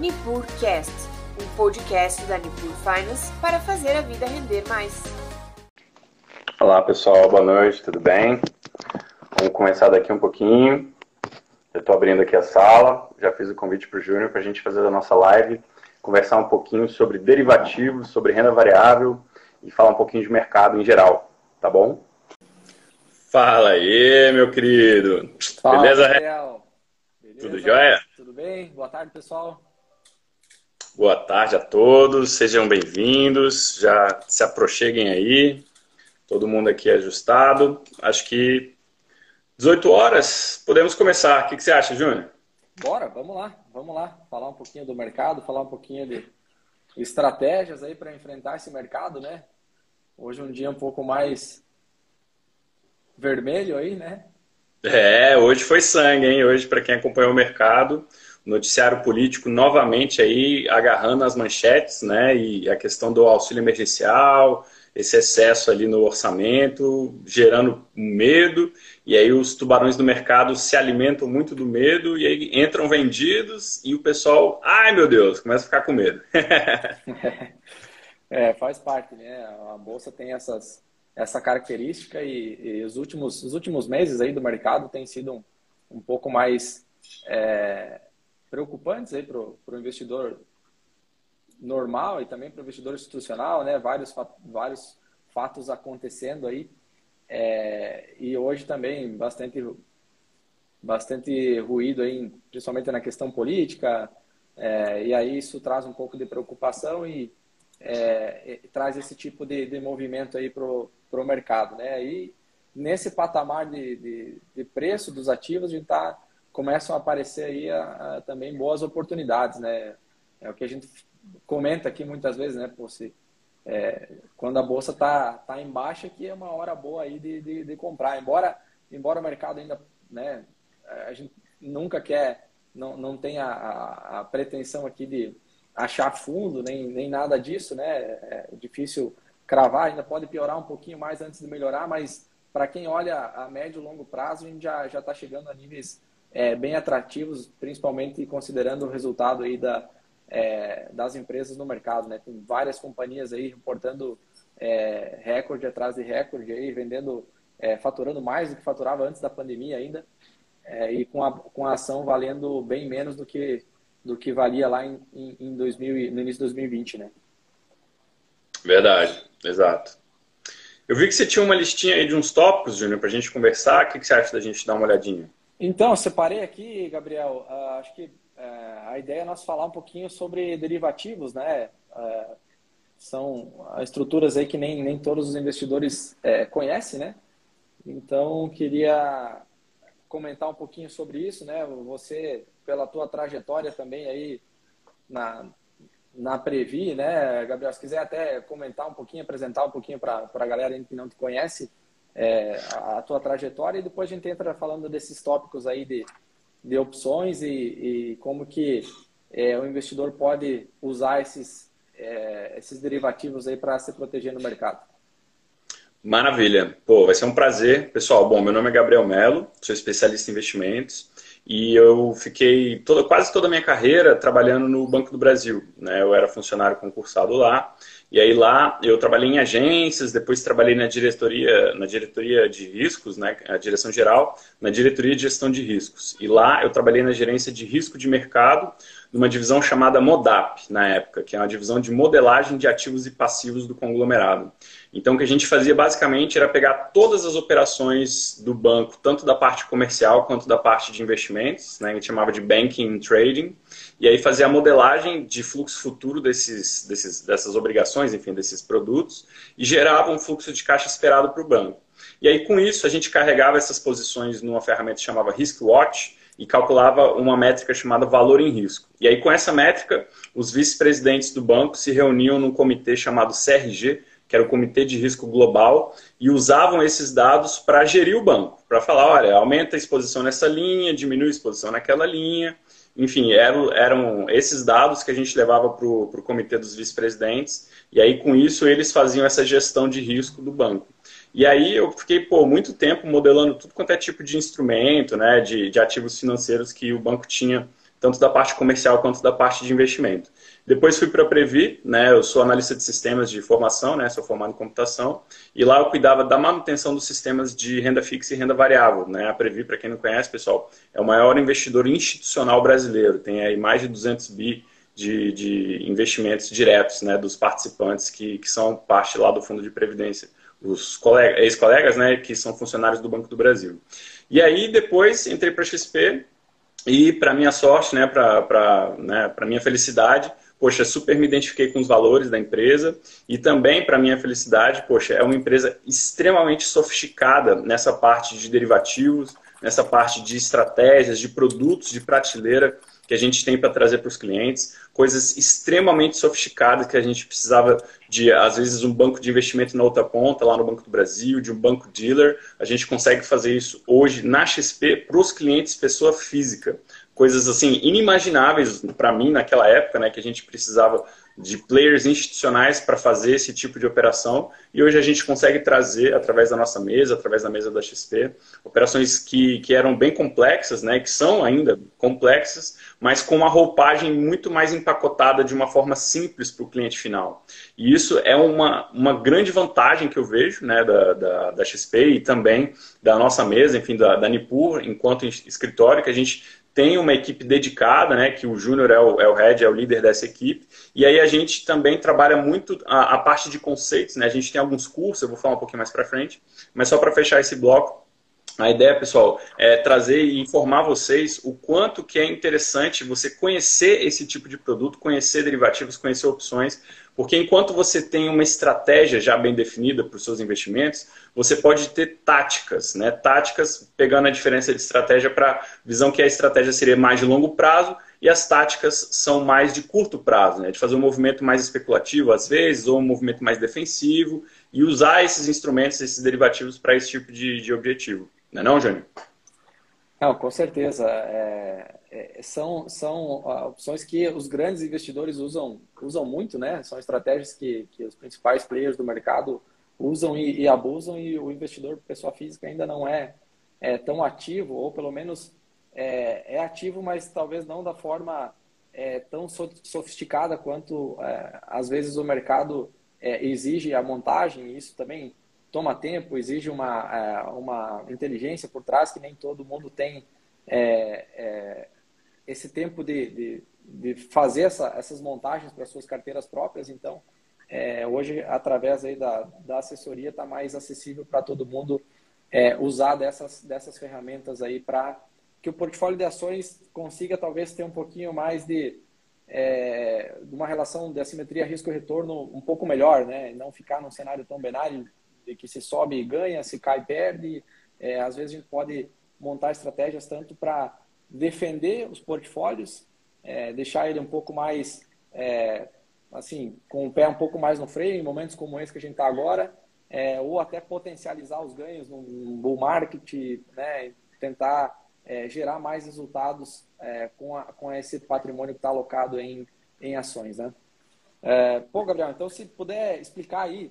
NipurCast, um podcast da Nipur Finance para fazer a vida render mais. Olá pessoal, boa noite, tudo bem? Vamos começar daqui um pouquinho. Eu estou abrindo aqui a sala, já fiz o convite para o Júnior para a gente fazer a nossa live, conversar um pouquinho sobre derivativos, sobre renda variável e falar um pouquinho de mercado em geral, tá bom? Fala aí, meu querido. Fala, Beleza, Beleza? Tudo jóia? Tudo bem? Boa tarde, pessoal. Boa tarde a todos, sejam bem-vindos, já se aproxeguem aí, todo mundo aqui ajustado. Acho que 18 horas podemos começar. O que, que você acha, Júnior? Bora, vamos lá, vamos lá. Falar um pouquinho do mercado, falar um pouquinho de estratégias aí para enfrentar esse mercado, né? Hoje é um dia um pouco mais vermelho aí, né? É, hoje foi sangue, hein? Hoje, para quem acompanhou o mercado, noticiário político novamente aí agarrando as manchetes, né? E a questão do auxílio emergencial, esse excesso ali no orçamento, gerando medo, e aí os tubarões do mercado se alimentam muito do medo, e aí entram vendidos, e o pessoal, ai meu Deus, começa a ficar com medo. é, faz parte, né? A bolsa tem essas, essa característica, e, e os, últimos, os últimos meses aí do mercado têm sido um, um pouco mais. É, preocupantes aí para o investidor normal e também para o investidor institucional, né? Vários, vários fatos acontecendo aí. É, e hoje também bastante, bastante ruído aí, principalmente na questão política. É, e aí isso traz um pouco de preocupação e, é, traz esse tipo de, de movimento aí para o mercado, né? E nesse patamar de, de, de preço dos ativos, a gente está começam a aparecer aí a, a, também boas oportunidades, né? É o que a gente comenta aqui muitas vezes, né? Pô, se, é, quando a bolsa tá, tá em baixa, que é uma hora boa aí de, de, de, comprar. Embora, embora o mercado ainda, né? A gente nunca quer, não, não tem a, a, a pretensão aqui de achar fundo, nem, nem nada disso, né? É difícil cravar, ainda pode piorar um pouquinho mais antes de melhorar, mas para quem olha a médio e longo prazo, a gente já está chegando a níveis é, bem atrativos, principalmente considerando o resultado aí da, é, das empresas no mercado. Né? Tem várias companhias aí reportando é, recorde atrás de recorde, aí, vendendo, é, faturando mais do que faturava antes da pandemia ainda, é, e com a, com a ação valendo bem menos do que, do que valia lá em, em, em 2000, no início de 2020. Né? Verdade, exato. Eu vi que você tinha uma listinha aí de uns tópicos, Júnior, para a gente conversar. O que, que você acha da gente dar uma olhadinha? Então, separei aqui, Gabriel, uh, acho que uh, a ideia é nós falar um pouquinho sobre derivativos, né? Uh, são estruturas aí que nem, nem todos os investidores é, conhecem, né? Então, queria comentar um pouquinho sobre isso, né? Você, pela tua trajetória também aí na, na Previ, né, Gabriel? Se quiser até comentar um pouquinho, apresentar um pouquinho para a galera que não te conhece, é, a tua trajetória e depois a gente entra falando desses tópicos aí de, de opções e, e como que é, o investidor pode usar esses, é, esses derivativos aí para se proteger no mercado. Maravilha. Pô, vai ser um prazer. Pessoal, bom, meu nome é Gabriel Melo, sou especialista em investimentos e eu fiquei toda, quase toda a minha carreira trabalhando no Banco do Brasil. Né? Eu era funcionário concursado lá e aí lá eu trabalhei em agências, depois trabalhei na diretoria, na diretoria de riscos, né, a direção geral, na diretoria de gestão de riscos. E lá eu trabalhei na gerência de risco de mercado, numa divisão chamada MODAP, na época, que é uma divisão de modelagem de ativos e passivos do conglomerado. Então, o que a gente fazia basicamente era pegar todas as operações do banco, tanto da parte comercial quanto da parte de investimentos, né, a gente chamava de banking and trading, e aí fazer a modelagem de fluxo futuro desses, desses, dessas obrigações, enfim, desses produtos, e gerava um fluxo de caixa esperado para o banco. E aí, com isso, a gente carregava essas posições numa ferramenta que chamava Risk Watch e calculava uma métrica chamada valor em risco. E aí, com essa métrica, os vice-presidentes do banco se reuniam num comitê chamado CRG, que era o Comitê de Risco Global, e usavam esses dados para gerir o banco, para falar, olha, aumenta a exposição nessa linha, diminui a exposição naquela linha, enfim, eram, eram esses dados que a gente levava para o comitê dos vice-presidentes, e aí com isso eles faziam essa gestão de risco do banco. E aí eu fiquei, pô, muito tempo modelando tudo quanto é tipo de instrumento, né, de, de ativos financeiros que o banco tinha tanto da parte comercial quanto da parte de investimento. Depois fui para a Previ, né? Eu sou analista de sistemas de formação, né? Sou formado em computação e lá eu cuidava da manutenção dos sistemas de renda fixa e renda variável, né? A Previ, para quem não conhece, pessoal, é o maior investidor institucional brasileiro. Tem aí mais de 200 bi de, de investimentos diretos, né? Dos participantes que, que são parte lá do Fundo de Previdência, os ex-colegas, né? Que são funcionários do Banco do Brasil. E aí depois entrei para a XP e para minha sorte, né? Para né, minha felicidade poxa, super me identifiquei com os valores da empresa e também, para minha felicidade, poxa, é uma empresa extremamente sofisticada nessa parte de derivativos, nessa parte de estratégias, de produtos de prateleira que a gente tem para trazer para os clientes, coisas extremamente sofisticadas que a gente precisava de, às vezes, um banco de investimento na outra ponta, lá no Banco do Brasil, de um banco dealer. A gente consegue fazer isso hoje na XP para os clientes pessoa física coisas assim inimagináveis para mim naquela época, né, que a gente precisava de players institucionais para fazer esse tipo de operação e hoje a gente consegue trazer através da nossa mesa, através da mesa da XP, operações que, que eram bem complexas, né, que são ainda complexas, mas com uma roupagem muito mais empacotada de uma forma simples para o cliente final. E isso é uma, uma grande vantagem que eu vejo né, da, da, da XP e também da nossa mesa, enfim, da, da Nipur, enquanto escritório, que a gente tem uma equipe dedicada, né, que o Júnior é o, é o head, é o líder dessa equipe, e aí a gente também trabalha muito a, a parte de conceitos, né, a gente tem alguns cursos, eu vou falar um pouquinho mais para frente, mas só para fechar esse bloco, a ideia, pessoal, é trazer e informar vocês o quanto que é interessante você conhecer esse tipo de produto, conhecer derivativos, conhecer opções, porque enquanto você tem uma estratégia já bem definida para os seus investimentos, você pode ter táticas, né? Táticas pegando a diferença de estratégia para visão que a estratégia seria mais de longo prazo e as táticas são mais de curto prazo, né? De fazer um movimento mais especulativo às vezes ou um movimento mais defensivo e usar esses instrumentos, esses derivativos para esse tipo de, de objetivo. Não é não? Não, com certeza. É, é, são, são ah, opções que os grandes investidores usam, usam muito, né? São estratégias que, que os principais players do mercado usam e, e abusam e o investidor pessoa física ainda não é, é tão ativo, ou pelo menos é, é, ativo, mas talvez não da forma é, tão sofisticada quanto é, às vezes o mercado exige a montagem, isso também toma tempo, exige uma, é, uma inteligência por trás que nem todo mundo tem é, é, esse tempo de, de, de fazer essa, essas montagens para suas carteiras próprias. Então, é, hoje, através aí da, da assessoria, está mais acessível para todo mundo é, usar dessas, dessas ferramentas aí para que o portfólio de ações consiga talvez ter um pouquinho mais de, é, uma relação de assimetria risco-retorno um pouco melhor, né? Não ficar num cenário tão binário que se sobe e ganha, se cai perde. É, às vezes a gente pode montar estratégias tanto para defender os portfólios, é, deixar ele um pouco mais, é, assim, com o pé um pouco mais no freio em momentos como esse que a gente está agora, é, ou até potencializar os ganhos num bull market, né, tentar é, gerar mais resultados é, com, a, com esse patrimônio que está alocado em, em ações, né? Pô, Gabriel, então se puder explicar aí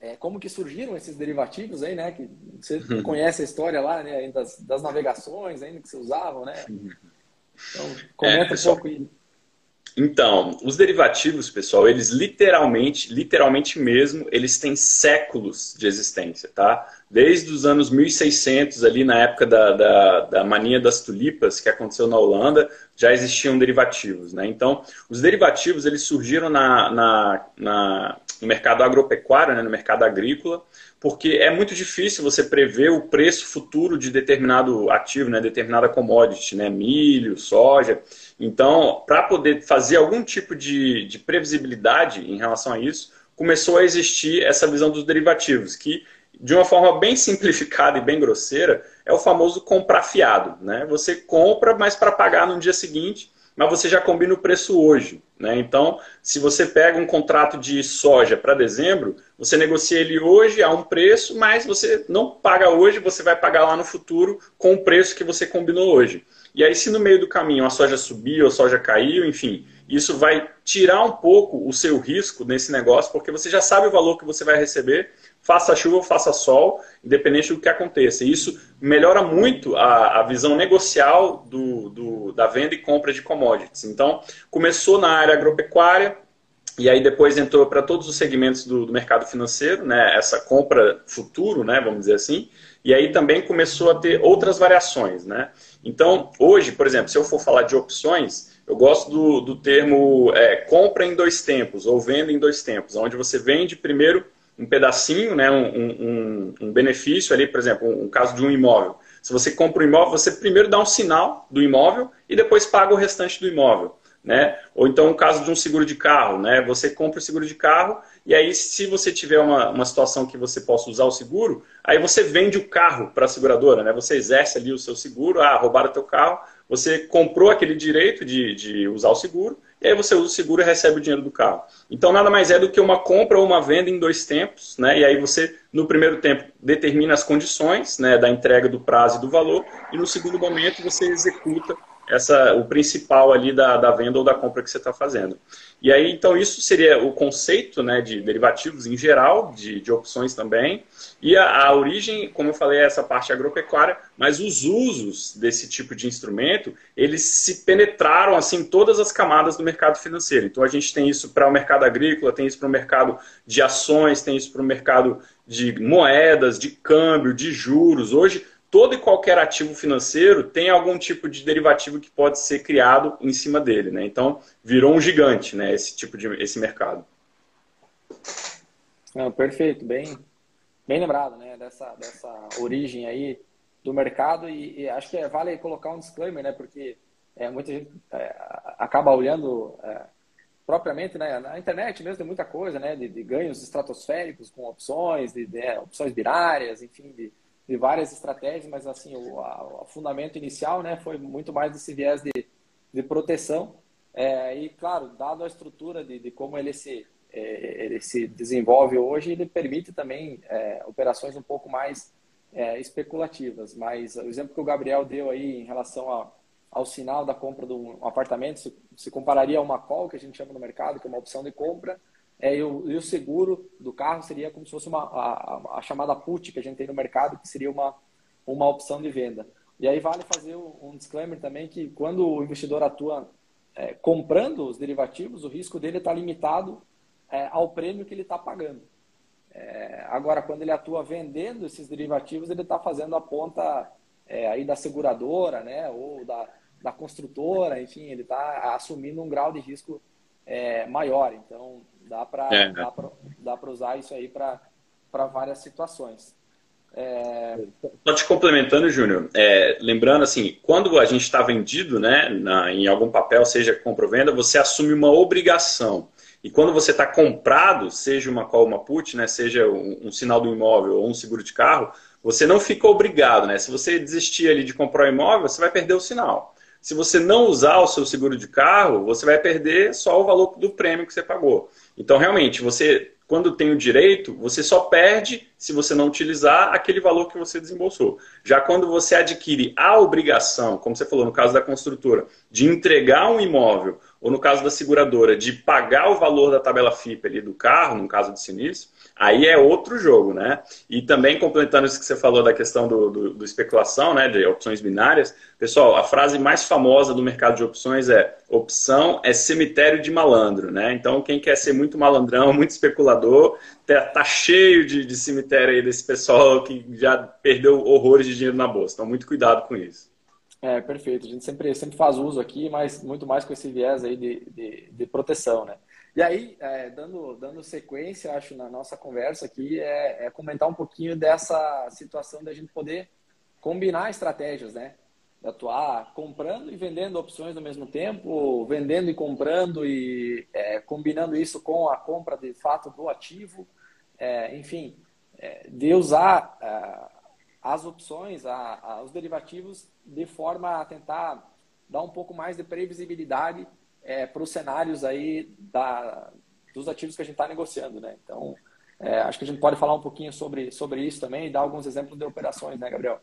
é, como que surgiram esses derivativos aí, né? Que você uhum. conhece a história lá, né? Das, das navegações ainda que se usavam, né? Então, comenta é, pessoal, um pouco aí. Então, os derivativos, pessoal, eles literalmente, literalmente mesmo, eles têm séculos de existência, tá? Desde os anos 1600, ali na época da, da, da mania das tulipas, que aconteceu na Holanda, já existiam derivativos, né? Então, os derivativos, eles surgiram na, na, na no mercado agropecuário, né, no mercado agrícola, porque é muito difícil você prever o preço futuro de determinado ativo, né, determinada commodity, né, milho, soja. Então, para poder fazer algum tipo de, de previsibilidade em relação a isso, começou a existir essa visão dos derivativos, que de uma forma bem simplificada e bem grosseira, é o famoso comprar fiado. Né? Você compra, mas para pagar no dia seguinte, mas você já combina o preço hoje. Né? Então, se você pega um contrato de soja para dezembro, você negocia ele hoje a um preço, mas você não paga hoje, você vai pagar lá no futuro com o preço que você combinou hoje. E aí, se no meio do caminho a soja subiu, a soja caiu, enfim, isso vai tirar um pouco o seu risco nesse negócio, porque você já sabe o valor que você vai receber, faça chuva ou faça sol, independente do que aconteça. E isso melhora muito a, a visão negocial do, do, da venda e compra de commodities. Então, começou na área agropecuária, e aí depois entrou para todos os segmentos do, do, mercado financeiro, né, essa compra futuro, né, vamos dizer assim, e aí também começou a ter outras variações. Né? Então, hoje, por exemplo, se eu for falar de opções, eu gosto do, do termo é, compra em dois tempos, ou venda em dois tempos, onde você vende primeiro um pedacinho, né, um, um, um benefício ali, por exemplo, um, um caso de um imóvel. Se você compra um imóvel, você primeiro dá um sinal do imóvel e depois paga o restante do imóvel. Né? Ou então o caso de um seguro de carro, né? Você compra o seguro de carro e aí se você tiver uma, uma situação que você possa usar o seguro, aí você vende o carro para a seguradora, né? Você exerce ali o seu seguro, ah, roubaram o teu carro, você comprou aquele direito de, de usar o seguro e aí você usa o seguro e recebe o dinheiro do carro. Então nada mais é do que uma compra ou uma venda em dois tempos, né? E aí você no primeiro tempo determina as condições, né, da entrega do prazo e do valor e no segundo momento você executa essa, o principal ali da, da venda ou da compra que você está fazendo. E aí, então, isso seria o conceito né, de derivativos em geral, de, de opções também. E a, a, origem, como eu falei, é essa parte agropecuária, mas os usos desse tipo de instrumento, eles se penetraram assim em todas as camadas do mercado financeiro. Então, a gente tem isso para o mercado agrícola, tem isso para o mercado de ações, tem isso para o mercado de moedas, de câmbio, de juros. Hoje, todo e qualquer ativo financeiro tem algum tipo de derivativo que pode ser criado em cima dele, né? Então virou um gigante, né? Esse tipo de esse mercado. Não, perfeito, bem, bem lembrado, né? Dessa dessa origem aí do mercado e, e acho que é, vale colocar um disclaimer, né? Porque é, muita gente é, acaba olhando é, propriamente, né? Na internet mesmo tem muita coisa, né? De, de ganhos estratosféricos com opções, de, de é, opções binárias, enfim, de de várias estratégias, mas assim, o, a, o fundamento inicial né, foi muito mais desse viés de, de proteção. É, e, claro, dado a estrutura de, de como ele se, é, ele se desenvolve hoje, ele permite também é, operações um pouco mais é, especulativas. Mas o exemplo que o Gabriel deu aí em relação a, ao sinal da compra de um apartamento, se, se compararia a uma call, que a gente chama no mercado, que é uma opção de compra, é, e, o, e, o, seguro do carro seria como se fosse uma, a, a, chamada put que a gente tem no mercado, que seria uma, uma opção de venda. E aí vale fazer um disclaimer também que quando o investidor atua é, comprando os derivativos, o risco dele está limitado é, ao prêmio que ele está pagando. É, agora, quando ele atua vendendo esses derivativos, ele está fazendo a ponta é, aí da seguradora, né, ou da, da construtora, enfim, ele está assumindo um grau de risco é, maior. Então, Dá para é. dá para usar isso aí para várias situações. É... Só te complementando, Júnior, é, lembrando assim, quando a gente está vendido né, na, em algum papel, seja compra ou venda, você assume uma obrigação. E quando você está comprado, seja uma call, uma put, né, seja um, um, sinal do imóvel ou um seguro de carro, você não fica obrigado. Né? Se você desistir ali de comprar o imóvel, você vai perder o sinal. Se você não usar o seu seguro de carro, você vai perder só o valor do prêmio que você pagou. Então, realmente, você, quando tem o direito, você só perde se você não utilizar aquele valor que você desembolsou. Já quando você adquire a obrigação, como você falou no caso da construtora, de entregar um imóvel, ou no caso da seguradora, de pagar o valor da tabela FIP ali do carro, no caso de sinistro, aí é outro jogo, né? E também complementando isso que você falou da questão do, do, do, especulação, né, de opções binárias, pessoal, a frase mais famosa do mercado de opções é opção é cemitério de malandro, né? Então quem quer ser muito malandrão, muito especulador, tá, tá cheio de, de cemitério aí desse pessoal que já perdeu horrores de dinheiro na bolsa. Então muito cuidado com isso. É, perfeito. A gente sempre, sempre faz uso aqui, mas muito mais com esse viés aí de, de, de proteção, né? E aí, é, dando, dando sequência, acho, na nossa conversa aqui, é, é, comentar um pouquinho dessa situação da gente poder combinar estratégias, né? De atuar comprando e vendendo opções ao mesmo tempo, vendendo e comprando e é, combinando isso com a compra de fato do ativo, é, enfim, é, de usar é, as opções, a, a, os derivativos, de forma a tentar dar um pouco mais de previsibilidade é, para os cenários aí da, dos ativos que a gente está negociando, né? Então, é, acho que a gente pode falar um pouquinho sobre, sobre isso também e dar alguns exemplos de operações, né, Gabriel?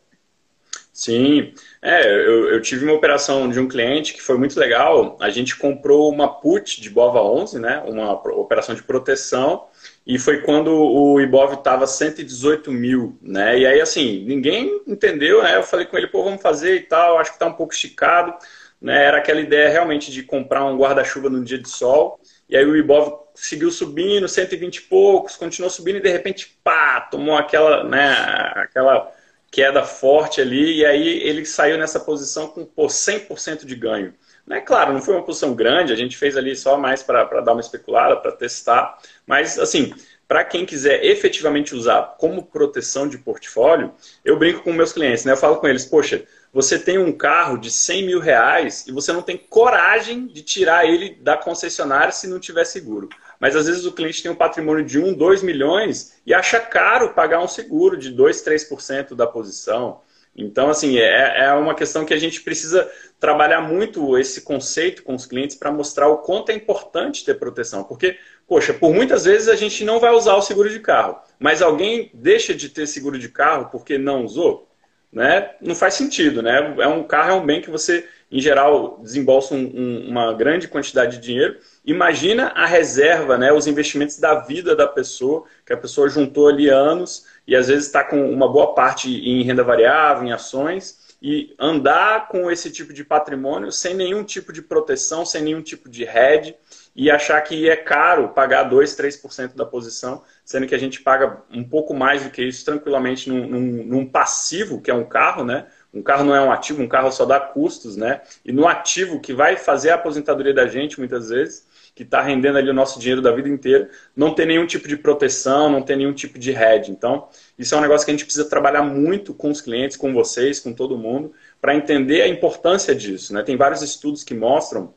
Sim, é, eu, eu, tive uma operação de um cliente que foi muito legal. A gente comprou uma put de Bova 11, né, uma operação de proteção, e foi quando o Ibov estava 118 mil, né? E aí, assim, ninguém entendeu, né? Eu falei com ele, pô, vamos fazer e tal, acho que está um pouco esticado, né? Era aquela ideia realmente de comprar um guarda-chuva num dia de sol, e aí o Ibov seguiu subindo, 120 e poucos, continuou subindo e de repente, pá, tomou aquela, né, aquela queda forte ali, e aí ele saiu nessa posição com pô, 100% de ganho. Né? Claro, não foi uma posição grande, a gente fez ali só mais para dar uma especulada, para testar, mas assim, para quem quiser efetivamente usar como proteção de portfólio, eu brinco com meus clientes, né? eu falo com eles, poxa, você tem um carro de 100 mil reais e você não tem coragem de tirar ele da concessionária se não tiver seguro. Mas às vezes o cliente tem um patrimônio de 1, 2 milhões e acha caro pagar um seguro de 2, 3% da posição. Então, assim, é, é uma questão que a gente precisa trabalhar muito esse conceito com os clientes para mostrar o quanto é importante ter proteção. Porque, poxa, por muitas vezes a gente não vai usar o seguro de carro, mas alguém deixa de ter seguro de carro porque não usou? Né? Não faz sentido, né? É um carro, é um bem que você, em geral, desembolsa um, um, uma grande quantidade de dinheiro Imagina a reserva, né, os investimentos da vida da pessoa, que a pessoa juntou ali anos e às vezes está com uma boa parte em renda variável, em ações, e andar com esse tipo de patrimônio sem nenhum tipo de proteção, sem nenhum tipo de hedge, e achar que é caro pagar 2, 3% da posição, sendo que a gente paga um pouco mais do que isso tranquilamente num, num, num passivo, que é um carro, né? Um carro não é um ativo, um carro só dá custos, né? E no ativo que vai fazer a aposentadoria da gente, muitas vezes, que está rendendo ali o nosso dinheiro da vida inteira, não tem nenhum tipo de proteção, não tem nenhum tipo de hedge. Então, isso é um negócio que a gente precisa trabalhar muito com os clientes, com vocês, com todo mundo, para entender a importância disso. Né? Tem vários estudos que mostram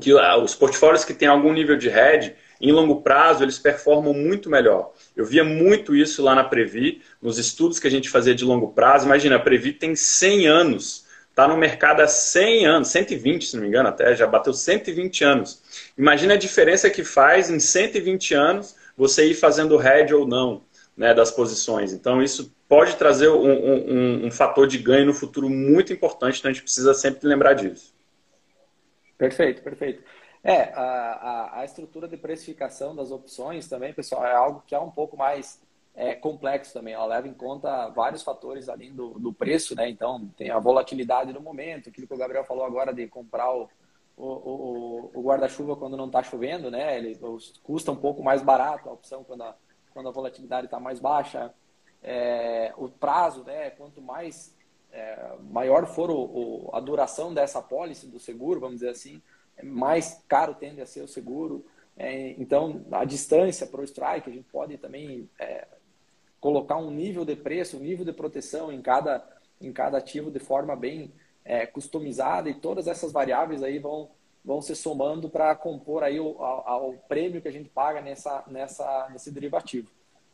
que ah, os portfólios que têm algum nível de hedge, em longo prazo, eles performam muito melhor. Eu via muito isso lá na Previ, nos estudos que a gente fazia de longo prazo. Imagina, a Previ tem 100 anos está no mercado há 100 anos, 120 se não me engano até, já bateu 120 anos. Imagina a diferença que faz em 120 anos você ir fazendo head ou não né, das posições. Então isso pode trazer um, um, um, fator de ganho no futuro muito importante, então a gente precisa sempre lembrar disso. Perfeito, perfeito. É, a, a, a estrutura de precificação das opções também, pessoal, é algo que é um pouco mais é complexo também, ela leva em conta vários fatores além do, do preço, né? Então, tem a volatilidade do momento, aquilo que o Gabriel falou agora de comprar o, o, o, o guarda-chuva quando não está chovendo, né? Ele custa um pouco mais barato a opção quando a, quando a volatilidade está mais baixa. É, o prazo, né? Quanto mais é, maior for o, a duração dessa pólice do seguro, vamos dizer assim, mais caro tende a ser o seguro. É, então, a distância para o strike, a gente pode também é, colocar um nível de preço, um nível de proteção em cada, em cada ativo de forma bem é, customizada e todas essas variáveis aí vão, vão se somando para compor aí o, ao, ao, prêmio que a gente paga nessa, nessa, nesse derivativo.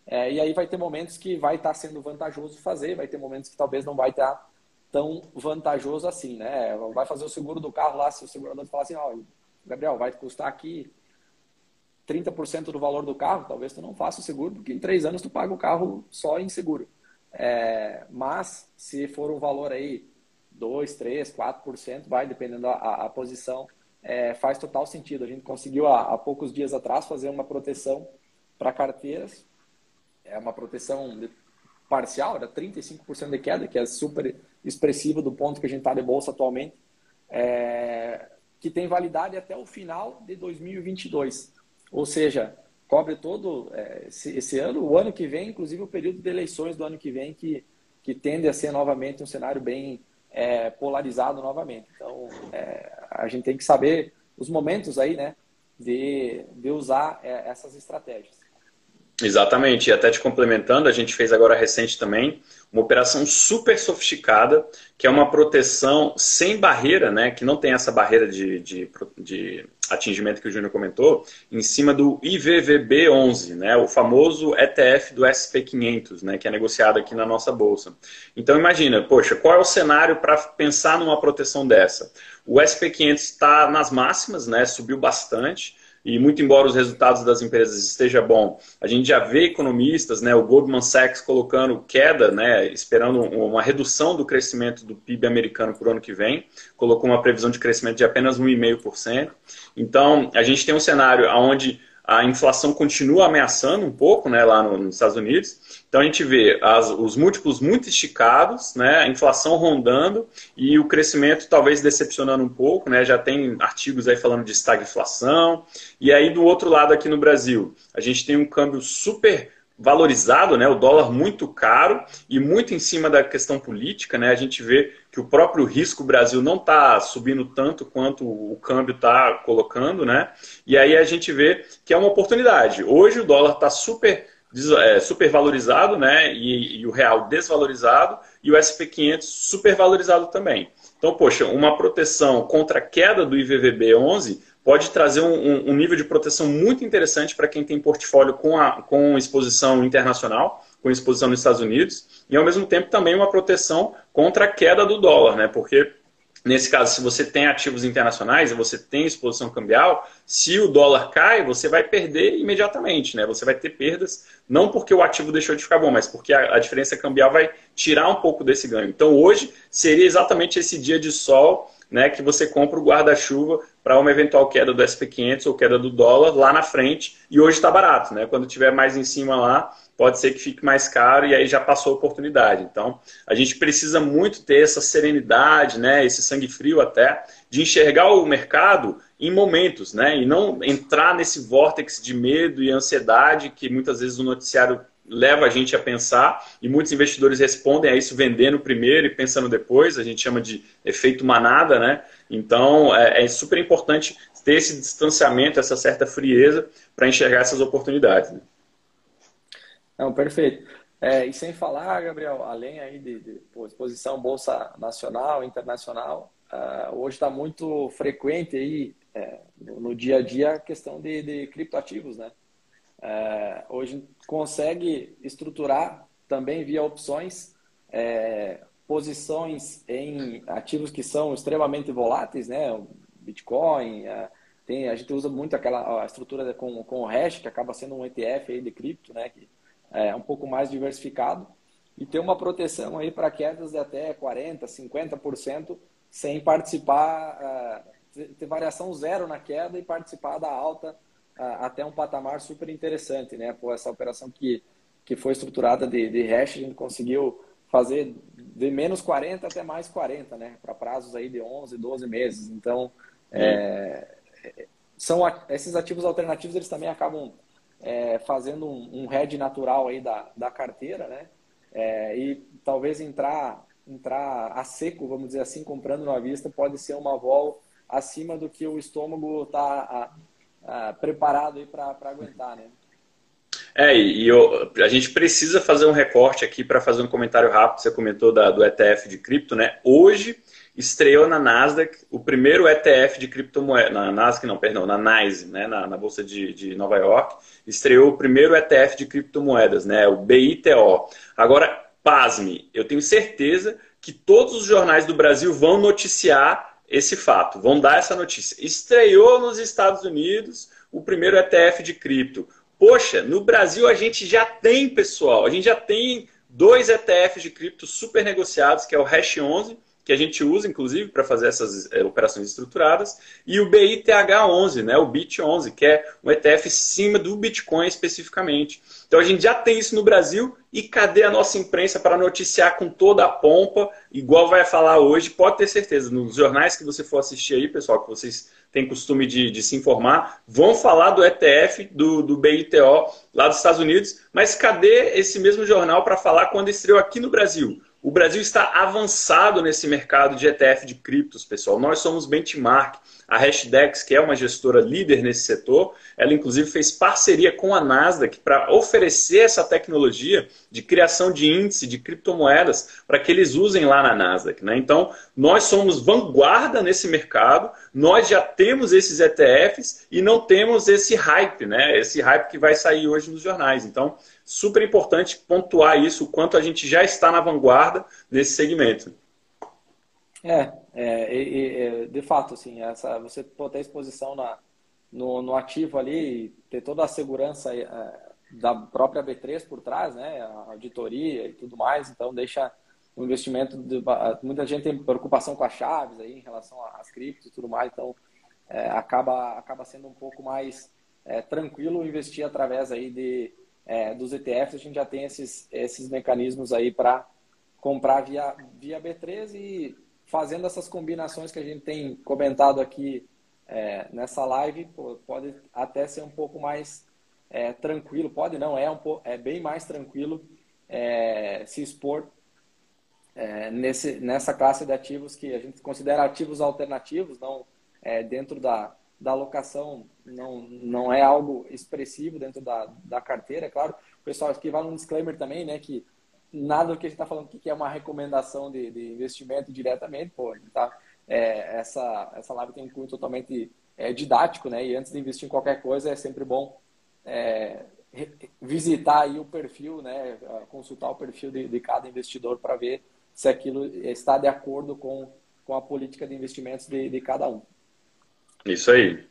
É, e aí vai ter momentos que vai estar tá sendo vantajoso fazer, vai ter momentos que talvez não vai estar tá tão vantajoso assim, né? Vai fazer o seguro do carro lá, se o segurador falar assim, ó, Gabriel, vai custar aqui 30% do valor do carro, talvez tu não faça o seguro, porque em três anos tu paga o carro só em seguro. É, mas se for um valor aí 2, 3, 4%, vai dependendo da a, posição, é, faz total sentido. A gente conseguiu há, há poucos dias atrás fazer uma proteção para carteiras, é uma proteção parcial, era 35% de queda, que é super expressivo do ponto que a gente está de bolsa atualmente, é, que tem validade até o final de 2022. Ou seja, cobre todo é, esse, esse, ano, o ano que vem, inclusive o período de eleições do ano que vem, que, que tende a ser novamente um cenário bem é, polarizado novamente. Então, é, a gente tem que saber os momentos aí, né, de, de usar é, essas estratégias. Exatamente, e até te complementando, a gente fez agora recente também uma operação super sofisticada, que é uma proteção sem barreira, né, que não tem essa barreira de, de, de atingimento que o Júnior comentou, em cima do IVVB11, né, o famoso ETF do SP500, né, que é negociado aqui na nossa bolsa. Então imagina, poxa, qual é o cenário para pensar numa proteção dessa? O SP500 está nas máximas, né, subiu bastante, e muito embora os resultados das empresas estejam bom, a gente já vê economistas, né, o Goldman Sachs colocando queda, né, esperando uma redução do crescimento do PIB americano para o ano que vem, colocou uma previsão de crescimento de apenas 1,5%. Então, a gente tem um cenário onde a inflação continua ameaçando um pouco né, lá nos Estados Unidos. Então a gente vê as, os múltiplos muito esticados, né, a inflação rondando e o crescimento talvez decepcionando um pouco. Né, já tem artigos aí falando de estagflação. E aí do outro lado aqui no Brasil, a gente tem um câmbio super valorizado, né, o dólar muito caro e muito em cima da questão política. Né, a gente vê que o próprio risco Brasil não está subindo tanto quanto o câmbio está colocando. Né, e aí a gente vê que é uma oportunidade. Hoje o dólar está super, é, super valorizado né, e, e o real desvalorizado e o SP500 super valorizado também. Então, poxa, uma proteção contra a queda do IVVB 11 pode trazer um, um nível de proteção muito interessante para quem tem portfólio com, a, com exposição internacional, com exposição nos Estados Unidos, e ao mesmo tempo também uma proteção contra a queda do dólar, né? Porque Nesse caso, se você tem ativos internacionais e você tem exposição cambial, se o dólar cai, você vai perder imediatamente, né? Você vai ter perdas, não porque o ativo deixou de ficar bom, mas porque a, a diferença cambial vai tirar um pouco desse ganho. Então, hoje seria exatamente esse dia de sol né, que você compra o guarda-chuva para uma eventual queda do SP500 ou queda do dólar lá na frente. E hoje está barato, né? Quando tiver mais em cima lá, pode ser que fique mais caro e aí já passou a oportunidade. Então, a gente precisa muito ter essa serenidade, né, esse sangue frio até, de enxergar o mercado em momentos, né, e não entrar nesse vórtice de medo e ansiedade que muitas vezes o noticiário leva a gente a pensar e muitos investidores respondem a isso vendendo primeiro e pensando depois, a gente chama de efeito manada, né? Então é, é super importante ter esse distanciamento, essa certa frieza para enxergar essas oportunidades. Né? Não, perfeito. É, e sem falar, Gabriel, além aí de, de pô, exposição bolsa nacional, internacional, uh, hoje está muito frequente aí é, no, no, dia a dia a questão de, de criptoativos, né? É, hoje consegue estruturar também via opções é, posições em ativos que são extremamente voláteis, né? O Bitcoin, é, tem, a gente usa muito aquela a estrutura com, com o hash, que acaba sendo um ETF aí de cripto, né? Que é um pouco mais diversificado e ter uma proteção aí para quedas de até 40%, 50% sem participar, ter variação zero na queda e participar da alta até um patamar super interessante, né? Por essa operação que, que foi estruturada de, de hash, a gente conseguiu fazer de menos 40 até mais 40, né? Para prazos aí de 11, 12 meses. Então, é, são esses ativos alternativos, eles também acabam é, fazendo um, um hedge natural aí da, da carteira, né? É, e talvez entrar entrar a seco, vamos dizer assim, comprando na vista, pode ser uma vol acima do que o estômago está preparado para aguentar, né? É, e eu, a gente precisa fazer um recorte aqui para fazer um comentário rápido. Você comentou da, do ETF de cripto, né? Hoje estreou na Nasdaq o primeiro ETF de criptomoeda. Na Nasdaq, não, perdão, na NYSE, né? na, na Bolsa de, de Nova York. Estreou o primeiro ETF de criptomoedas, né? O BITO. Agora, pasme, eu tenho certeza que todos os jornais do Brasil vão noticiar esse fato, vão dar essa notícia. Estreou nos Estados Unidos o primeiro ETF de cripto. Poxa, no Brasil a gente já tem, pessoal, a gente já tem dois ETFs de cripto super negociados, que é o Hash 11, que a gente usa, inclusive, para fazer essas é, operações estruturadas, e o BITH11, né, o BIT11, que é um ETF cima do Bitcoin especificamente. Então a gente já tem isso no Brasil e cadê a nossa imprensa para noticiar com toda a pompa, igual vai falar hoje? Pode ter certeza, nos jornais que você for assistir aí, pessoal, que vocês têm costume de, de se informar, vão falar do ETF, do, do BITO lá dos Estados Unidos, mas cadê esse mesmo jornal para falar quando estreou aqui no Brasil? O Brasil está avançado nesse mercado de ETF de criptos, pessoal. Nós somos benchmark. A Hashdex, que é uma gestora líder nesse setor, ela inclusive fez parceria com a Nasdaq para oferecer essa tecnologia de criação de índice de criptomoedas para que eles usem lá na Nasdaq. Né? Então, nós somos vanguarda nesse mercado, nós já temos esses ETFs e não temos esse hype, né? esse hype que vai sair hoje nos jornais. Então, super importante pontuar isso, o quanto a gente já está na vanguarda nesse segmento. É, é, é, de fato, assim, essa, você ter exposição na, no, no ativo ali, ter toda a segurança é, da própria B3 por trás, né? A auditoria e tudo mais, então deixa o investimento. De, muita gente tem preocupação com as chaves aí em relação às criptos e tudo mais, então é, acaba, acaba sendo um pouco mais é, tranquilo investir através aí de, é, dos ETFs. A gente já tem esses, esses mecanismos aí para comprar via, via B3 e fazendo essas combinações que a gente tem comentado aqui é, nessa live, pô, pode até ser um pouco mais é, tranquilo, pode não, é, um, é bem mais tranquilo é, se expor é, nesse, nessa classe de ativos que a gente considera ativos alternativos, não é, dentro da, da alocação, não, não é algo expressivo dentro da, da carteira, é claro. Pessoal aqui vai um disclaimer também, né, que nada do que a gente está falando aqui que é uma recomendação de, de investimento diretamente, pô, tá? É, essa, essa live tem um cunho totalmente é, didático, né? E antes de investir em qualquer coisa é sempre bom é, visitar aí o perfil, né? Consultar o perfil de, de cada investidor para ver se aquilo está de acordo com, com a política de investimentos de, de cada um. Isso aí.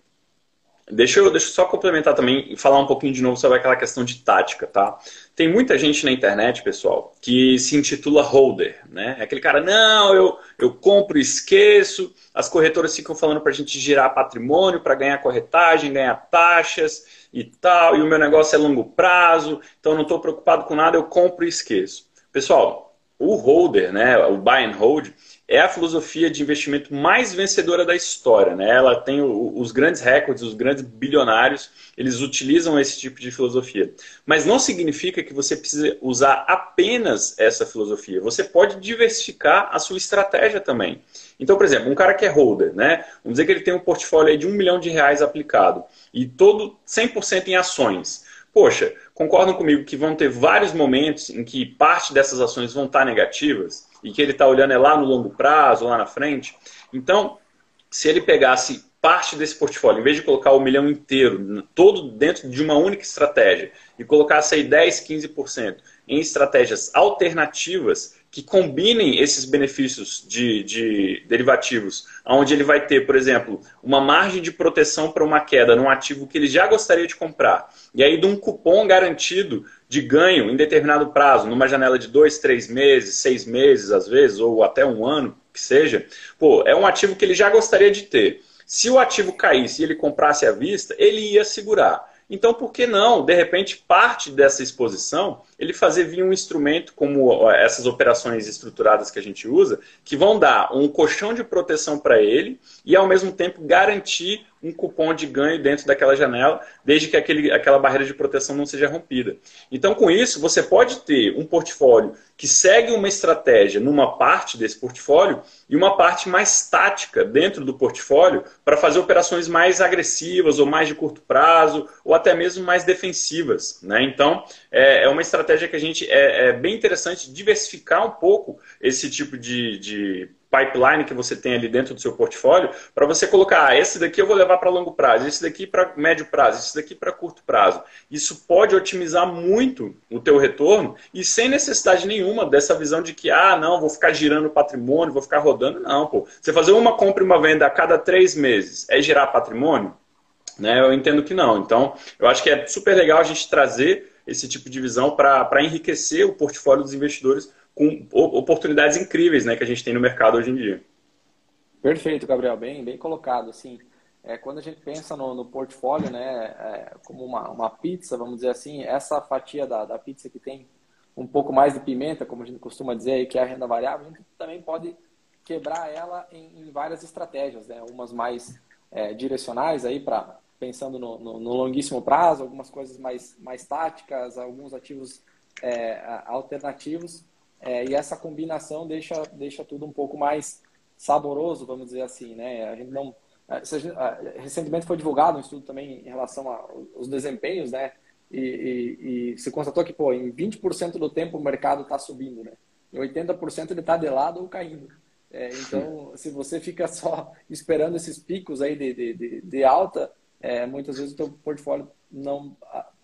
Deixa eu, deixa eu só complementar também e falar um pouquinho de novo sobre aquela questão de tática, tá? Tem muita gente na internet, pessoal, que se intitula holder, né? É aquele cara, não, eu, eu compro e esqueço, as corretoras ficam falando para a gente girar patrimônio para ganhar corretagem, ganhar taxas e tal, e o meu negócio é longo prazo, então não estou preocupado com nada, eu compro e esqueço. Pessoal, o holder, né, o buy and hold, é a filosofia de investimento mais vencedora da história. Né? Ela tem o, os grandes recordes, os grandes bilionários, eles utilizam esse tipo de filosofia. Mas não significa que você precisa usar apenas essa filosofia. Você pode diversificar a sua estratégia também. Então, por exemplo, um cara que é holder, né? vamos dizer que ele tem um portfólio de um milhão de reais aplicado e todo 100% em ações. Poxa, concordam comigo que vão ter vários momentos em que parte dessas ações vão estar negativas? E que ele está olhando é lá no longo prazo, lá na frente. Então, se ele pegasse parte desse portfólio, em vez de colocar o milhão inteiro, todo dentro de uma única estratégia, e colocasse aí 10, 15% em estratégias alternativas que combinem esses benefícios de, de derivativos, onde ele vai ter, por exemplo, uma margem de proteção para uma queda num ativo que ele já gostaria de comprar, e aí de um cupom garantido de ganho em determinado prazo, numa janela de dois, três meses, seis meses às vezes, ou até um ano, que seja, pô, é um ativo que ele já gostaria de ter. Se o ativo caísse e ele comprasse à vista, ele ia segurar. Então, por que não, de repente, parte dessa exposição, ele fazer vir um instrumento como essas operações estruturadas que a gente usa, que vão dar um colchão de proteção para ele e, ao mesmo tempo, garantir um cupom de ganho dentro daquela janela, desde que aquele, aquela barreira de proteção não seja rompida. Então, com isso, você pode ter um portfólio que segue uma estratégia numa parte desse portfólio e uma parte mais tática dentro do portfólio para fazer operações mais agressivas ou mais de curto prazo ou até mesmo mais defensivas. Né? Então, é, é uma estratégia que a gente é, é bem interessante diversificar um pouco esse tipo de, de pipeline que você tem ali dentro do seu portfólio para você colocar, ah, esse daqui eu vou levar para longo prazo, esse daqui para médio prazo, esse daqui para curto prazo. Isso pode otimizar muito o teu retorno e sem necessidade nenhuma dessa visão de que, ah, não, vou ficar girando patrimônio, vou ficar rodando. Não, pô. Você fazer uma compra e uma venda a cada três meses é gerar patrimônio? Né? Eu entendo que não. Então, eu acho que é super legal a gente trazer esse tipo de visão para enriquecer o portfólio dos investidores com oportunidades incríveis né, que a gente tem no mercado hoje em dia. Perfeito, Gabriel, bem, bem colocado. Assim, é, quando a gente pensa no, no portfólio, né, é, como uma, uma pizza, vamos dizer assim, essa fatia da, da pizza que tem um pouco mais de pimenta, como a gente costuma dizer, que é a renda variável, a gente também pode quebrar ela em, em várias estratégias, né? umas mais é, direcionais aí para pensando no, no, no, longuíssimo prazo, algumas coisas mais, mais táticas, alguns ativos é, alternativos é, e essa combinação deixa, deixa tudo um pouco mais saboroso, vamos dizer assim, né? A gente não, recentemente foi divulgado um estudo também em relação aos desempenhos, né? E, e, e se constatou que, pô, em 20% do tempo o mercado está subindo, né? Em 80% ele está de lado ou caindo. É, então, se você fica só esperando esses picos aí de, de, de, de alta, é, muitas vezes o teu portfólio não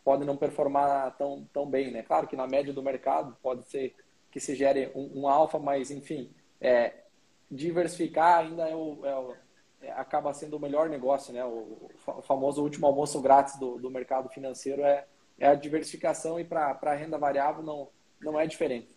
pode não performar tão, tão bem, né? Claro que na média do mercado pode ser que se gere um, um alfa, mas enfim, é, diversificar ainda é o, é o, é, acaba sendo o melhor negócio, né? O, famoso último almoço grátis do, do mercado financeiro é, é a diversificação e para a renda variável não, não é diferente.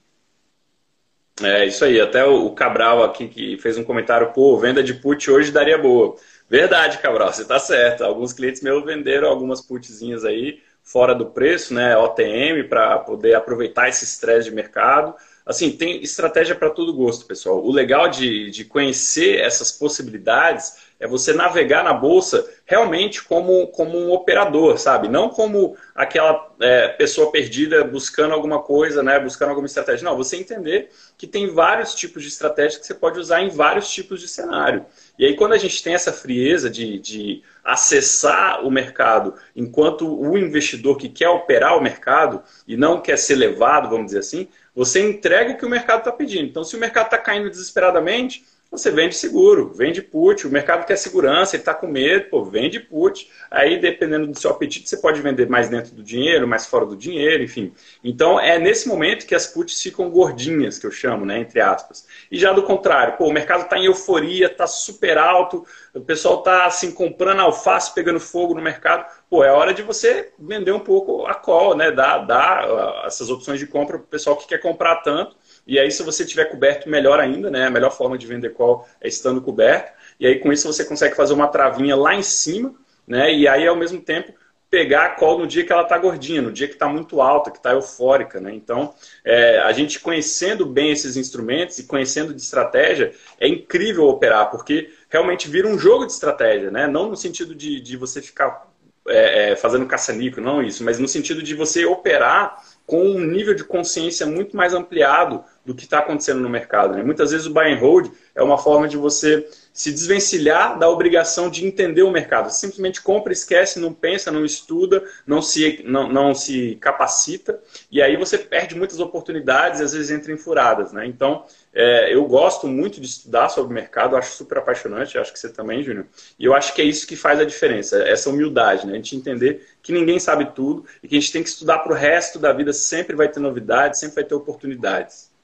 É isso aí, até o Cabral aqui que fez um comentário, pô, venda de put hoje daria boa. Verdade, Cabral, você está certo. Alguns clientes meus venderam algumas putzinhas aí fora do preço, né, OTM, para poder aproveitar esse estresse de mercado. Assim, tem estratégia para todo gosto, pessoal. O legal de, de conhecer essas possibilidades é você navegar na bolsa realmente como, como um operador, sabe? Não como aquela é, pessoa perdida buscando alguma coisa, né? Buscando alguma estratégia. Não, você entender que tem vários tipos de estratégia que você pode usar em vários tipos de cenário. E aí, quando a gente tem essa frieza de, de acessar o mercado enquanto o investidor que quer operar o mercado e não quer ser levado, vamos dizer assim, você entrega o que o mercado está pedindo. Então, se o mercado está caindo desesperadamente, você vende seguro, vende put, o mercado quer segurança, ele está com medo, pô, vende put. Aí, dependendo do seu apetite, você pode vender mais dentro do dinheiro, mais fora do dinheiro, enfim. Então, é nesse momento que as puts ficam gordinhas, que eu chamo, né, entre aspas. E já do contrário, pô, o mercado está em euforia, está super alto, o pessoal está assim, comprando alface, pegando fogo no mercado. Pô, é hora de você vender um pouco a call, né, dar, dar uh, essas opções de compra para o pessoal que quer comprar tanto e aí, se você tiver coberto, melhor ainda, né? A melhor forma de vender call é estando coberto. E aí, com isso, você consegue fazer uma travinha lá em cima, né? E aí, ao mesmo tempo, pegar a call no dia que ela está gordinha, no dia que está muito alta, que está eufórica, né? Então, é, a gente conhecendo bem esses instrumentos e conhecendo de estratégia, é incrível operar, porque realmente vira um jogo de estratégia, né? Não no sentido de, de você ficar é, é, fazendo caça-nico, não isso, mas no sentido de você operar com um nível de consciência muito mais ampliado do que está acontecendo no mercado. Né? Muitas vezes o buy and hold é uma forma de você se desvencilhar da obrigação de entender o mercado. Você simplesmente compra, esquece, não pensa, não estuda, não se, não, não se capacita, e aí você perde muitas oportunidades e às vezes entra em furadas. Né? Então, é, eu gosto muito de estudar sobre o mercado, acho super apaixonante, acho que você também, Júnior. E eu acho que é isso que faz a diferença, essa humildade, né? A gente entender que ninguém sabe tudo e que a gente tem que estudar para o resto da vida, sempre vai ter novidades, sempre vai ter oportunidades.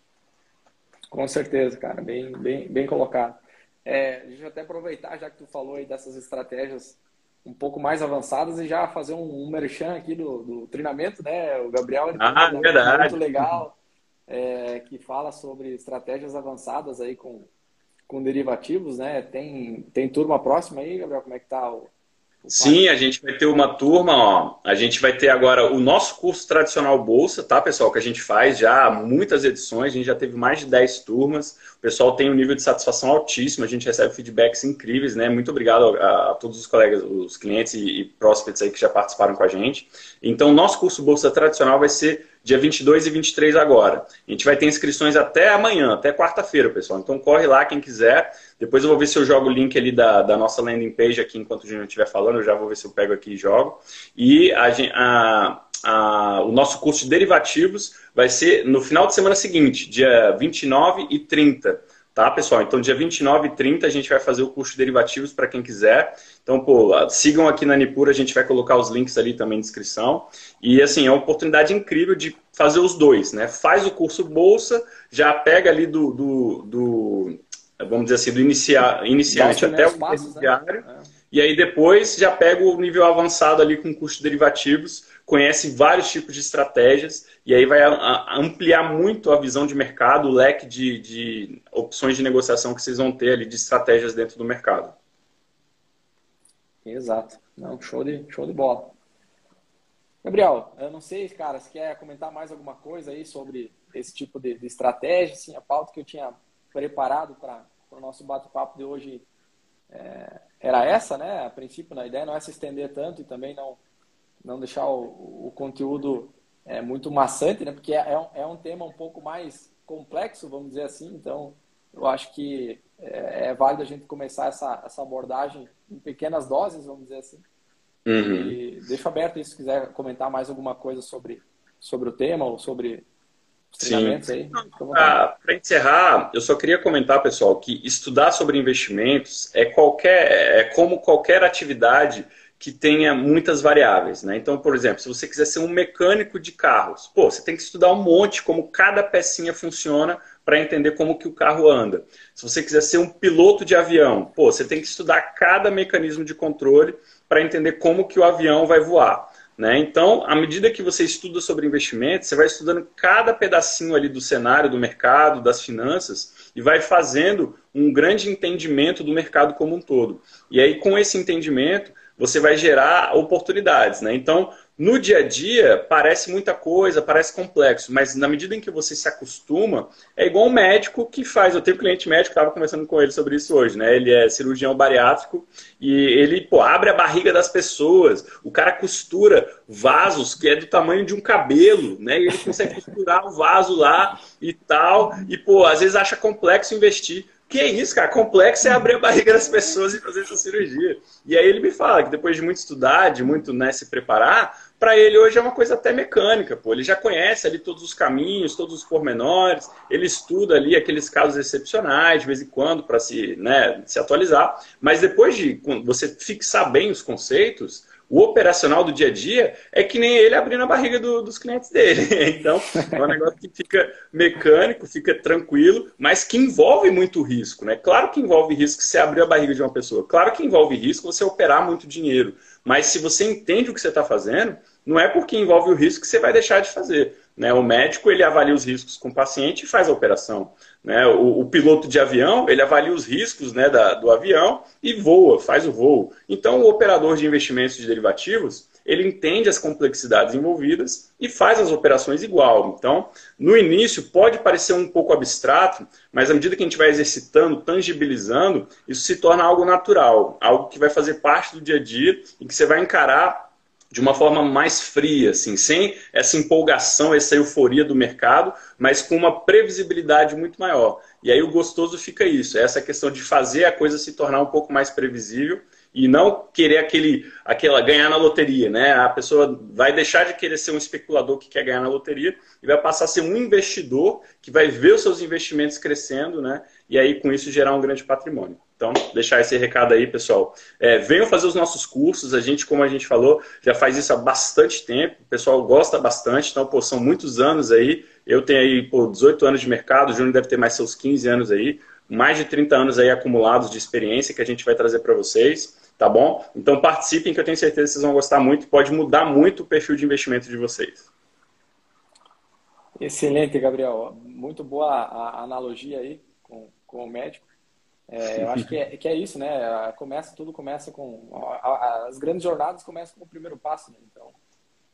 Com certeza, cara, bem, bem, bem colocado. É, deixa eu até aproveitar, já que tu falou aí dessas estratégias um pouco mais avançadas e já fazer um, um merchan aqui do, do treinamento, né? O Gabriel ele ah, tem um verdade. muito legal é, que fala sobre estratégias avançadas aí com, com derivativos, né? Tem, tem turma próxima aí, Gabriel? Como é que tá o, Sim, a gente vai ter uma turma, ó. A gente vai ter agora o nosso curso tradicional Bolsa, tá, pessoal? Que a gente faz já muitas edições, a gente já teve mais de 10 turmas. O pessoal tem um nível de satisfação altíssimo, a gente recebe feedbacks incríveis, né? Muito obrigado a, a todos os colegas, os clientes e, e prospects aí que já participaram com a gente. Então, o nosso curso Bolsa Tradicional vai ser dia 22 e 23 agora. A gente vai ter inscrições até amanhã, até quarta-feira, pessoal. Então corre lá quem quiser. Depois eu vou ver se eu jogo o link ali da, da nossa landing page aqui enquanto o Júnior estiver falando. Eu já vou ver se eu pego aqui e jogo. E a, a, a, o nosso curso de derivativos vai ser no final de semana seguinte, dia 29 e 30. Tá, pessoal? Então, dia 29 e 30 a gente vai fazer o curso de derivativos para quem quiser. Então, pô, sigam aqui na Nipura, a gente vai colocar os links ali também na descrição. E, assim, é uma oportunidade incrível de fazer os dois, né? Faz o curso Bolsa, já pega ali do, do, do vamos dizer assim, do inicia, iniciante até o passos, né? É. E aí depois já pega o nível avançado ali com de derivativos, conhece vários tipos de estratégias e aí vai ampliar muito a visão de mercado, o leque de, de opções de negociação que vocês vão ter ali de estratégias dentro do mercado. Exato. Não, show de, show de bola. Gabriel, eu não sei, cara, se quer comentar mais alguma coisa aí sobre esse tipo de, de estratégia, assim, a pauta que eu tinha preparado para o nosso bate-papo de hoje é, era essa, né? A princípio, a ideia não é se estender tanto e também não, não deixar o, o conteúdo é, muito maçante, né? Porque é, é, um, é um tema um pouco mais complexo, vamos dizer assim, então eu acho que é, é válido a gente começar essa, essa abordagem em pequenas doses, vamos dizer assim. Uhum. E deixo aberto aí se quiser comentar mais alguma coisa sobre, sobre o tema ou sobre treinamentos Sim. aí. Para encerrar, eu só queria comentar, pessoal, que estudar sobre investimentos é qualquer é como qualquer atividade que tenha muitas variáveis, né? Então, por exemplo, se você quiser ser um mecânico de carros, pô, você tem que estudar um monte como cada pecinha funciona para entender como que o carro anda. Se você quiser ser um piloto de avião, pô, você tem que estudar cada mecanismo de controle para entender como que o avião vai voar. Né? Então, à medida que você estuda sobre investimentos, você vai estudando cada pedacinho ali do cenário, do mercado, das finanças, e vai fazendo um grande entendimento do mercado como um todo. E aí, com esse entendimento, você vai gerar oportunidades. Né? Então, no dia a dia, parece muita coisa, parece complexo, mas na medida em que você se acostuma, é igual um médico que faz. Eu tenho um cliente médico, estava conversando com ele sobre isso hoje, né? Ele é cirurgião bariátrico e ele pô, abre a barriga das pessoas. O cara costura vasos que é do tamanho de um cabelo, né? E ele consegue costurar o vaso lá e tal. E, pô, às vezes acha complexo investir. Que é isso, cara? Complexo é abrir a barriga das pessoas e fazer essa cirurgia. E aí ele me fala que depois de muito estudar, de muito né, se preparar, para ele hoje é uma coisa até mecânica, pô. Ele já conhece ali todos os caminhos, todos os pormenores, ele estuda ali aqueles casos excepcionais de vez em quando para se, né, se atualizar. Mas depois de você fixar bem os conceitos, o operacional do dia a dia é que nem ele abrindo a barriga do, dos clientes dele. Então, é um negócio que fica mecânico, fica tranquilo, mas que envolve muito risco. Né? Claro que envolve risco você abrir a barriga de uma pessoa. Claro que envolve risco você operar muito dinheiro. Mas se você entende o que você está fazendo, não é porque envolve o risco que você vai deixar de fazer. Né? O médico ele avalia os riscos com o paciente e faz a operação. Né? O, o, piloto de avião ele avalia os riscos né, da, do avião e voa, faz o voo. Então o operador de investimentos de derivativos ele entende as complexidades envolvidas e faz as operações igual. Então, no início pode parecer um pouco abstrato, mas à medida que a gente vai exercitando, tangibilizando, isso se torna algo natural, algo que vai fazer parte do dia a dia e que você vai encarar de uma forma mais fria, assim, sem essa empolgação, essa euforia do mercado, mas com uma previsibilidade muito maior. E aí o gostoso fica isso, essa questão de fazer a coisa se tornar um pouco mais previsível e não querer aquele, aquela ganhar na loteria, né? A pessoa vai deixar de querer ser um especulador que quer ganhar na loteria e vai passar a ser um investidor que vai ver os seus investimentos crescendo, né? E aí com isso gerar um grande patrimônio. Então, deixar esse recado aí, pessoal. É, venham fazer os nossos cursos. A gente, como a gente falou, já faz isso há bastante tempo. O pessoal gosta bastante. Então, pô, são muitos anos aí. Eu tenho aí, pô, 18 anos de mercado. O Júnior deve ter mais seus 15 anos aí. Mais de 30 anos aí acumulados de experiência que a gente vai trazer para vocês. Tá bom? Então, participem que eu tenho certeza que vocês vão gostar muito. Pode mudar muito o perfil de investimento de vocês. Excelente, Gabriel. Muito boa a analogia aí com, com o médico. É, eu acho que é, que é isso, né? Começa, tudo começa com. As grandes jornadas começam com o primeiro passo, né? Então,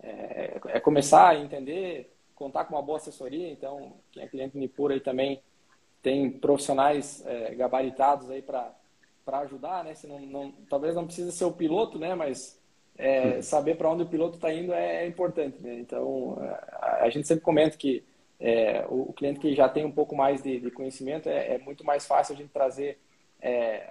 é, é, começar a entender, contar com uma boa assessoria. Então, quem é cliente Nipur aí também tem profissionais é, gabaritados aí para ajudar, né? Se não, não, talvez não precise ser o piloto, né? Mas é, saber para onde o piloto está indo é, é, importante, né? Então, a, a gente sempre comenta que é, o, o, cliente que já tem um pouco mais de, de conhecimento é, é, muito mais fácil a gente trazer é,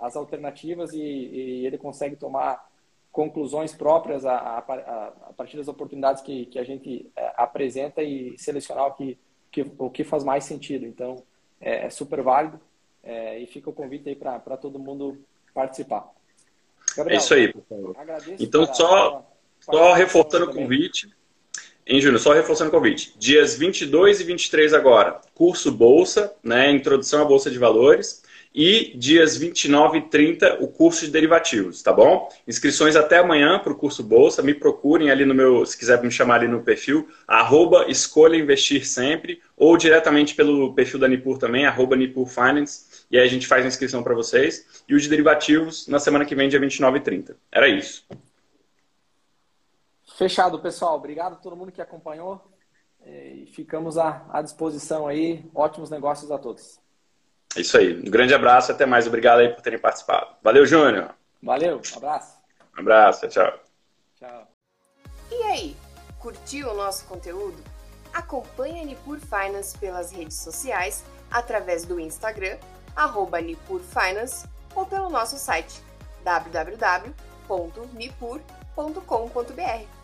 as alternativas e, e, ele consegue tomar conclusões próprias a, a, a partir das oportunidades que, que a gente é, apresenta e selecionar o que, que, o que faz mais sentido. Então, é, é super válido é, e fica o convite aí para todo mundo participar. Gabriel, é isso aí, pessoal. Então, só, só reforçando o convite. Em Júnior, só reforçando o convite. Dias 22 e 23 agora, curso Bolsa, né, Introdução à Bolsa de Valores e dias 29 e 30 o curso de derivativos, tá bom? Inscrições até amanhã para o curso Bolsa, me procurem ali no meu, se quiser me chamar ali no perfil, arroba escolha investir sempre, ou diretamente pelo perfil da Nipur também, arroba Nipur Finance, e aí a gente faz a inscrição para vocês. E o de derivativos na semana que vem, dia 29 e 30. Era isso. Fechado, pessoal. Obrigado a todo mundo que acompanhou. E ficamos à, à disposição aí. Ótimos negócios a todos. É isso aí. Um grande abraço, até mais. Obrigado aí por terem participado. Valeu, Júnior. Valeu, um abraço. Um abraço, tchau. Tchau. E aí, curtiu o nosso conteúdo? Acompanhe a Nipur Finance pelas redes sociais, através do Instagram, arroba Nipur Finance, ou pelo nosso site www.nipur.com.br.